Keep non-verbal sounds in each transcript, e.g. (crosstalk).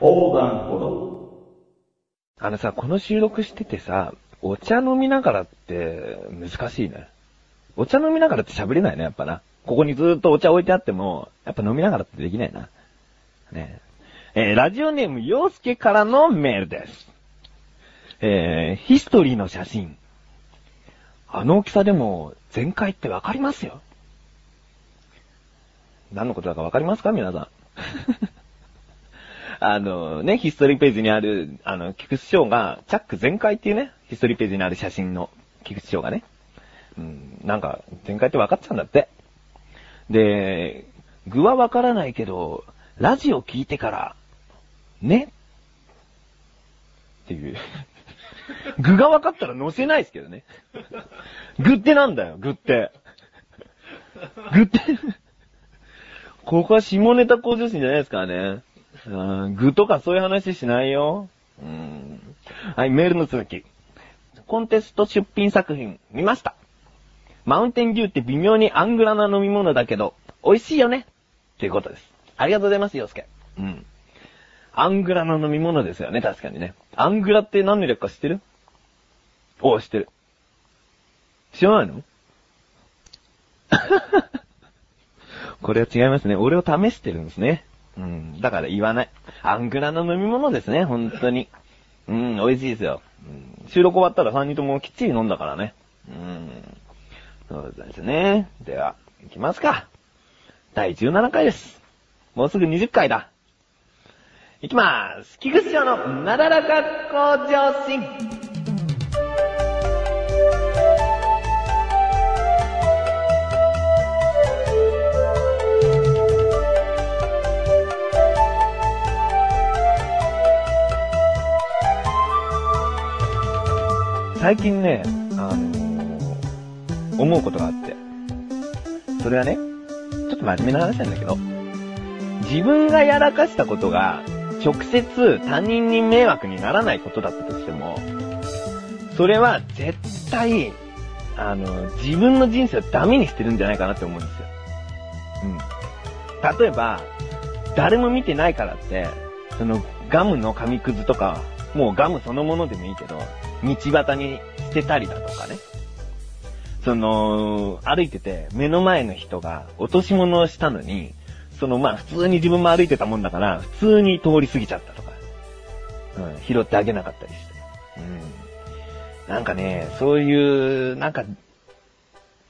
横断歩道。あのさ、この収録しててさ、お茶飲みながらって難しいね。お茶飲みながらって喋れないね、やっぱな。ここにずっとお茶置いてあっても、やっぱ飲みながらってできないな。ねえーラジオネーム、洋介からのメールです。えー、ヒストリーの写真。あの大きさでも、全開ってわかりますよ。何のことだかわかりますか皆さん。あのね、ヒストリーページにある、あの、菊池翔が、チャック全開っていうね、ヒストリーページにある写真の菊池翔がね、うん、なんか、全開って分かっちゃうんだって。で、具はわからないけど、ラジオ聞いてから、ねっていう。(laughs) 具が分かったら載せないですけどね。具ってなんだよ、具って。具って。ここは下ネタ向上心じゃないですからね。うん具とかそういう話しないよ。うんはい、メールの続き。コンテスト出品作品見ました。マウンテンデューって微妙にアングラな飲み物だけど、美味しいよねということです。ありがとうございます、洋介。うん。アングラの飲み物ですよね、確かにね。アングラって何の略か知ってる？おう、知ってる。知らないの？(laughs) これは違いますね。俺を試してるんですね。うん。だから言わない。アングラの飲み物ですね、本当に。うん、美味しいですよ。うん、収録終わったら3人ともきっちり飲んだからね。うん。そうですね。では、行きますか。第17回です。もうすぐ20回だ。行きまーす。菊池城のなだらか向上心。最近ね、あのー思うことがあって。それはね、ちょっと真面目な話なんだけど、自分がやらかしたことが、直接他人に迷惑にならないことだったとしても、それは絶対、あの、自分の人生をダメにしてるんじゃないかなって思うんですよ。うん。例えば、誰も見てないからって、そのガムの紙くずとか、もうガムそのものでもいいけど、道端に捨てたりだとかね。その、歩いてて、目の前の人が落とし物をしたのに、そのまあ普通に自分も歩いてたもんだから、普通に通り過ぎちゃったとか、うん、拾ってあげなかったりして。うん。なんかね、そういう、なんか、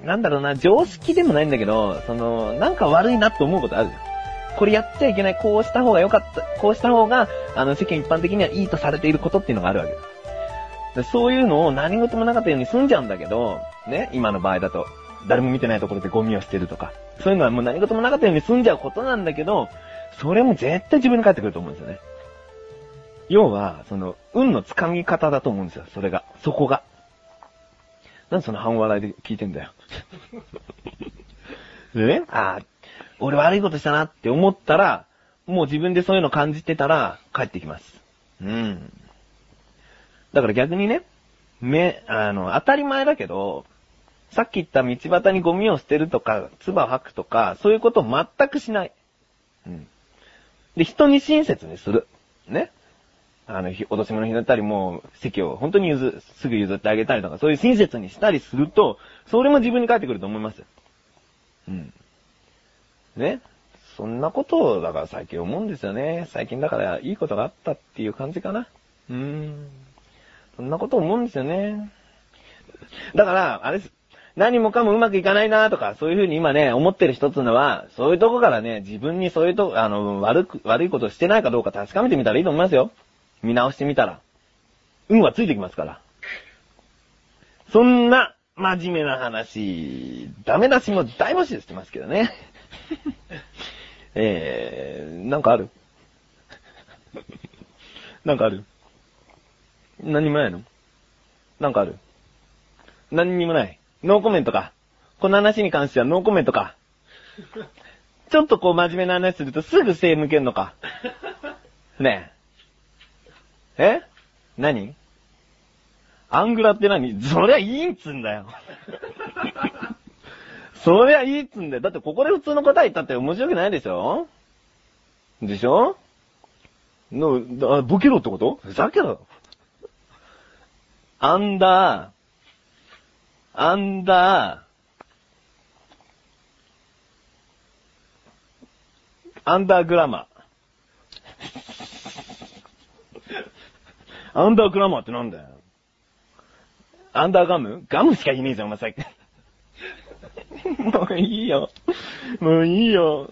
なんだろうな、常識でもないんだけど、その、なんか悪いなって思うことあるじゃん。これやっちゃいけない、こうした方が良かった、こうした方が、あの、世間一般的にはいいとされていることっていうのがあるわけだ。でそういうのを何事もなかったように済んじゃうんだけど、ね、今の場合だと、誰も見てないところでゴミを捨てるとか、そういうのはもう何事もなかったように済んじゃうことなんだけど、それも絶対自分に返ってくると思うんですよね。要は、その、運の掴み方だと思うんですよ、それが。そこが。なんでその半笑いで聞いてんだよ。で (laughs) ね、ああ、俺悪いことしたなって思ったら、もう自分でそういうの感じてたら、帰ってきます。うん。だから逆にね、め、あの、当たり前だけど、さっき言った道端にゴミを捨てるとか、唾を吐くとか、そういうことを全くしない。うん。で、人に親切にする。ね。あの、ひ落とし物拾ったり、もう、席を本当に譲、すぐ譲ってあげたりとか、そういう親切にしたりすると、それも自分に返ってくると思いますよ。うん。ね。そんなことを、だから最近思うんですよね。最近だからいいことがあったっていう感じかな。うーん。そんなこと思うんですよね。だから、あれです。何もかもうまくいかないなとか、そういうふうに今ね、思ってる人っていうのは、そういうとこからね、自分にそういうとこ、あの、悪く、悪いことしてないかどうか確かめてみたらいいと思いますよ。見直してみたら。運はついてきますから。そんな、真面目な話、ダメ出しも大募集してますけどね。(laughs) えー、なんかある？(laughs) なんかある？何もないの？なんかある？何にもない。ノーコメントか。この話に関してはノーコメントか。ちょっとこう真面目な話するとすぐ背向けんのか。ねえ。え？何？アングラって何？そりゃいいっつんだよ。そりゃいいっつんだよ。だってここで普通の答え言ったって面白くないでしょ？でしょ？の、あボケろってこと？ふざけろ。アンダー、アンダー、アンダーグラマー。アンダーグラマーってなんだよ。アンダーガム？ガムしかいねえじゃん、お前さっき。(laughs) もういいよ。もういいよ。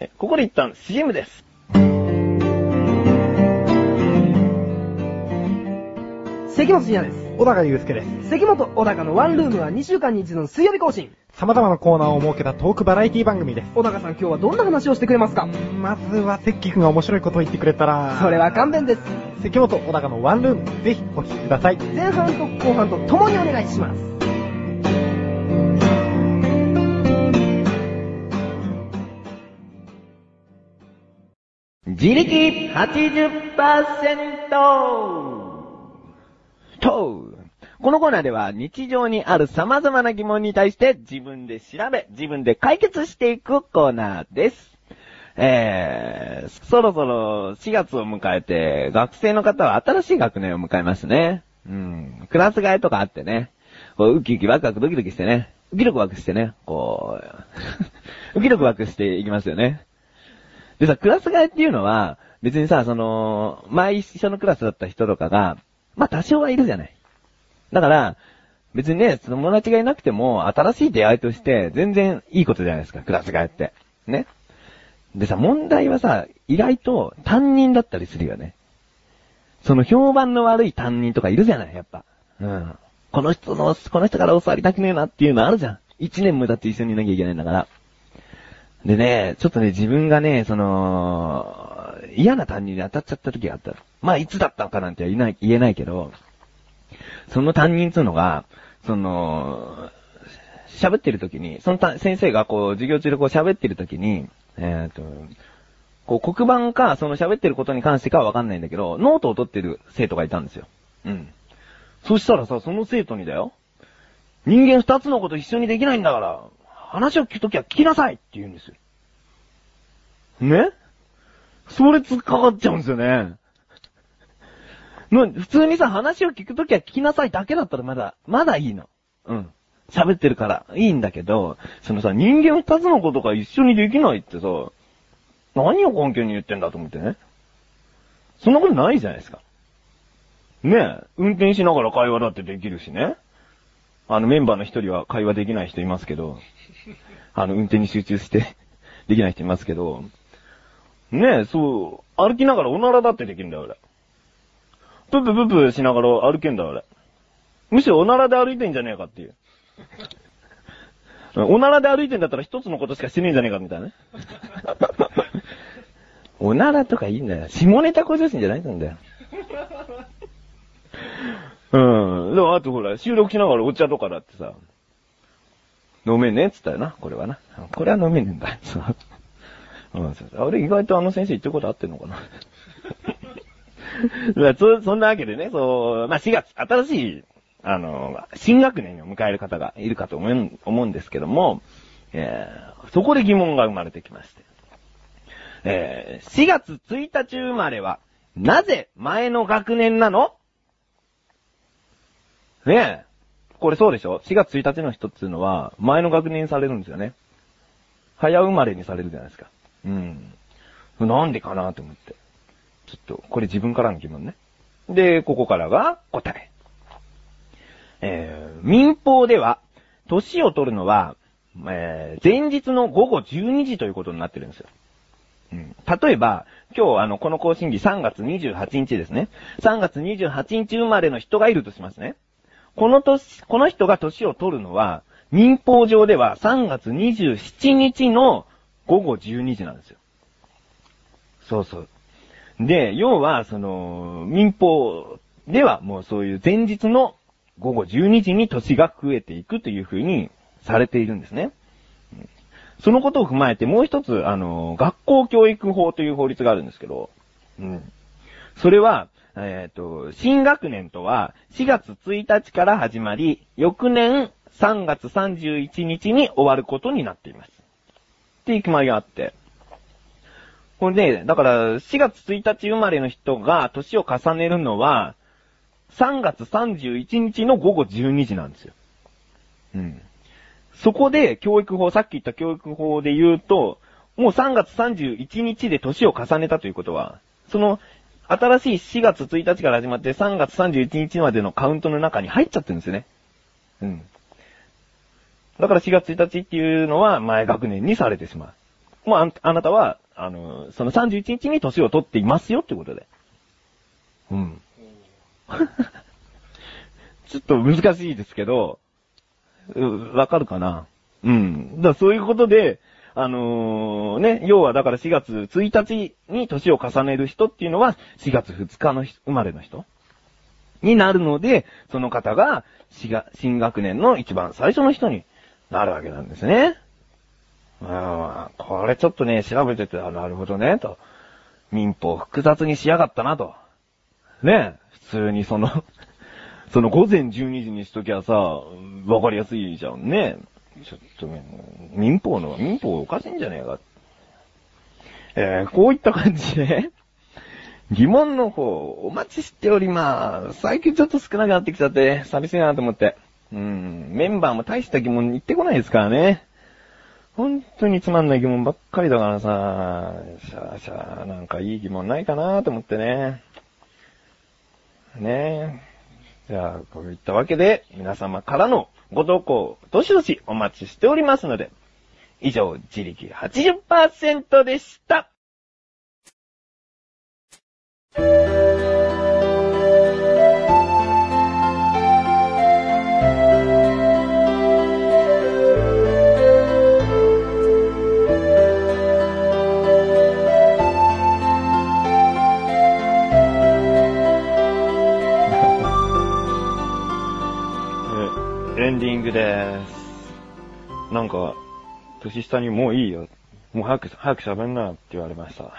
え、ここで一旦 CM です。関本信也です。小高祐介です。関本小高のワンルームは2週間に一度の水曜日更新。様々なコーナーを設けたトークバラエティ番組です。小高さん今日はどんな話をしてくれますか？まずは、関君が面白いことを言ってくれたら、それは勘弁です。関本小高のワンルーム、ぜひお聞きください。前半と後半と共にお願いします。自力80%と、このコーナーでは日常にある様々な疑問に対して自分で調べ、自分で解決していくコーナーです。えー、そろそろ4月を迎えて、学生の方は新しい学年を迎えますね。うん。クラス替えとかあってね。こうウキウキワクワクドキドキしてね。ウキドキワクしてね。こう、(laughs) ウキドキワクしていきますよね。でさ、クラス替えっていうのは、別にさ、その、前一緒のクラスだった人とかが、まあ多少はいるじゃない。だから、別にね、友達がいなくても、新しい出会いとして、全然いいことじゃないですか、クラス替えって。ね。でさ、問題はさ、意外と担任だったりするよね。その評判の悪い担任とかいるじゃない、やっぱ。うん。この人の、この人から教わりたくねえなっていうのあるじゃん。一年もだって一緒にいなきゃいけないんだから。でね、ちょっとね、自分がね、その、嫌な担任に当たっちゃった時があった。まあ、いつだったのかなんて言えない、言えないけど、その担任つうのが、その、喋ってる時に、その先生がこう、授業中でこう喋ってる時に、えっ、と、こう黒板か、その喋ってることに関してかはわかんないんだけど、ノートを取ってる生徒がいたんですよ。うん。そしたらさ、その生徒にだよ。人間二つのこと一緒にできないんだから、話を聞くときは聞きなさいって言うんですよ。ね？それ突っかかっちゃうんですよね。普通にさ、話を聞くときは聞きなさいだけだったらまだ、まだいいの。うん。喋ってるから、いいんだけど、そのさ、人間二つのことが一緒にできないってさ、何を根拠に言ってんだと思ってね。そんなことないじゃないですか。ねえ、運転しながら会話だってできるしね。あの、メンバーの一人は会話できない人いますけど、あの、運転に集中して (laughs) できない人いますけど、ねえ、そう、歩きながらおならだってできるんだよ、俺。ププププしながら歩けんだよ、俺。むしろおならで歩いてんじゃねえかっていう。(laughs) おならで歩いてんだったら一つのことしかしてねえんじゃねえか、みたいなね。(laughs) おならとかいいんだよ。下ネタ向上心じゃないんだよ。うん。でも、あとほら、収録しながらお茶とかだってさ、飲めねえっつったよな、これはな。これは飲めねえんだ。そう。ん、そうあれ意外とあの先生言ってること合ってんのかな。(laughs) そ、そんなわけでね、そう、まあ4月、新しい、あの、新学年を迎える方がいるかと思う思うんですけども、えー、そこで疑問が生まれてきまして。えー、4月1日生まれは、なぜ前の学年なの？ねえ。これそうでしょ ?4 月1日の人っていうのは、前の学年にされるんですよね。早生まれにされるじゃないですか。うん。なんでかなと思って。ちょっと、これ自分からの疑問ね。で、ここからが答え。えー、民法では、年を取るのは、えー、前日の午後12時ということになってるんですよ。うん、例えば、今日あの、この更新日3月28日ですね。3月28日生まれの人がいるとしますね。この年、この人が年を取るのは、民法上では3月27日の午後12時なんですよ。そうそう。で、要は、その、民法ではもうそういう前日の午後12時に年が増えていくというふうにされているんですね。そのことを踏まえてもう一つ、あの、学校教育法という法律があるんですけど、うん。それは、えっ、と、新学年とは4月1日から始まり、翌年3月31日に終わることになっています。っていう決まりがあって、ほんで、だから、4月1日生まれの人が年を重ねるのは、3月31日の午後12時なんですよ。うん。そこで、教育法、さっき言った教育法で言うと、もう3月31日で年を重ねたということは、その、新しい4月1日から始まって3月31日までのカウントの中に入っちゃってるんですよね。うん。だから4月1日っていうのは前学年にされてしまう。もうああなたは、あの、その31日に年を取っていますよってことで。うん。(laughs) ちょっと難しいですけど、わかるかな？うん。だからそういうことで、あのーね、要はだから4月1日に年を重ねる人っていうのは4月2日の生まれの人になるので、その方が新が新学年の一番最初の人になるわけなんですね。ああ、これちょっとね、調べてて、あなるほどね、と。民法複雑にしやがったな、と。ね普通にその、その午前12時にしときゃさ、わかりやすいじゃんね。ちょっとね、民法の、民法おかしいんじゃねえか。えー、こういった感じで、疑問の方、お待ちしております。最近ちょっと少なくなってきちゃって、寂しいなと思って。うん、メンバーも大した疑問言ってこないですからね。本当につまんない疑問ばっかりだからさ、しゃあしゃあ、なんかいい疑問ないかなと思ってね。ねえ。じゃあ、こういったわけで、皆様からのご投稿、どしどしお待ちしておりますので、以上、自力80%でした。ンディングです。なんか、年下にもういいよ。もう早く、早く喋んなよって言われました。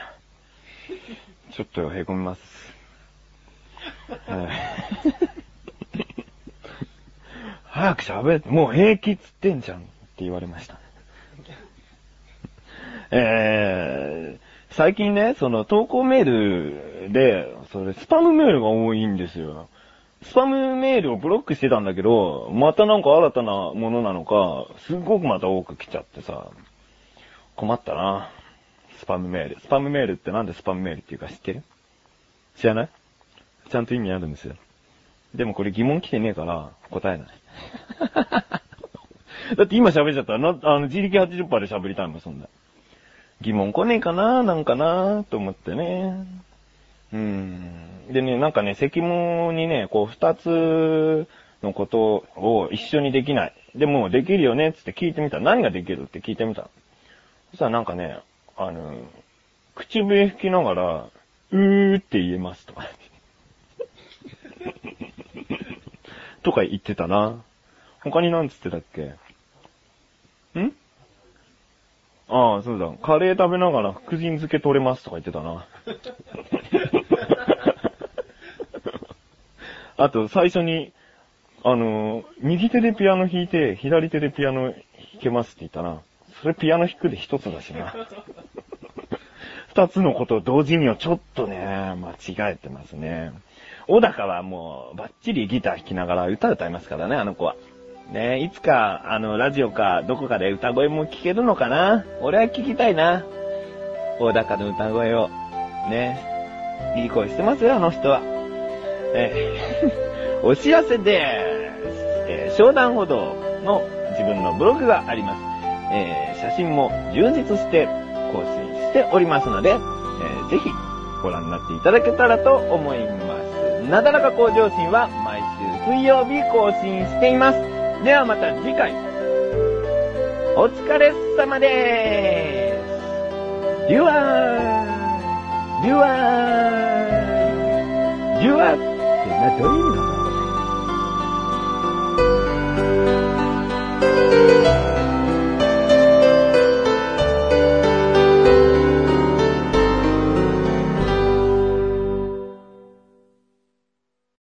ちょっとへこみます。早く喋って、もう平気っつってんじゃんって言われました。えー、最近ね、その投稿メールで、それスパムメールが多いんですよ。スパムメールをブロックしてたんだけど、またなんか新たなものなのか、すっごくまた多く来ちゃってさ、困ったな。スパムメール。スパムメールってなんでスパムメールっていうか知ってる？知らない？ちゃんと意味あるんですよ。でもこれ疑問来てねえから答えない。(laughs) だって今喋っちゃったら、な、あの、自力80%で喋りたいもん、そんな。疑問来ねえかななんかなと思ってね。うん。でね、なんかね、石門にね、こう、二つのことを一緒にできない。でも、できるよねっつって聞いてみた。何ができるって聞いてみた。そしたらなんかね、あの、口笛吹きながら、うーって言えますとか。とか言ってたな。他に何つってたっけんああ、そうだ。カレー食べながら福神漬け取れますとか言ってたな。あと、最初に、あの、右手でピアノ弾いて、左手でピアノ弾けますって言ったな。それピアノ弾くで一つだしな。二つのことを同時にはちょっとね、間違えてますね。小高はもう、バッチリギター弾きながら歌歌いますからね、あの子は。ねいつか、あの、ラジオか、どこかで歌声も聞けるのかな？俺は聞きたいな。小高の歌声を。ねいい声してますよ、あの人は。え (laughs) お知らせでーす。えー、商談歩道の自分のブログがあります。えー写真も充実して更新しておりますので、えーぜひご覧になっていただけたらと思います。なだらか向上心は毎週水曜日更新しています。ではまた次回。お疲れ様でーす。デュアー、デュア、デュアってな、どういう意味なのだ thank you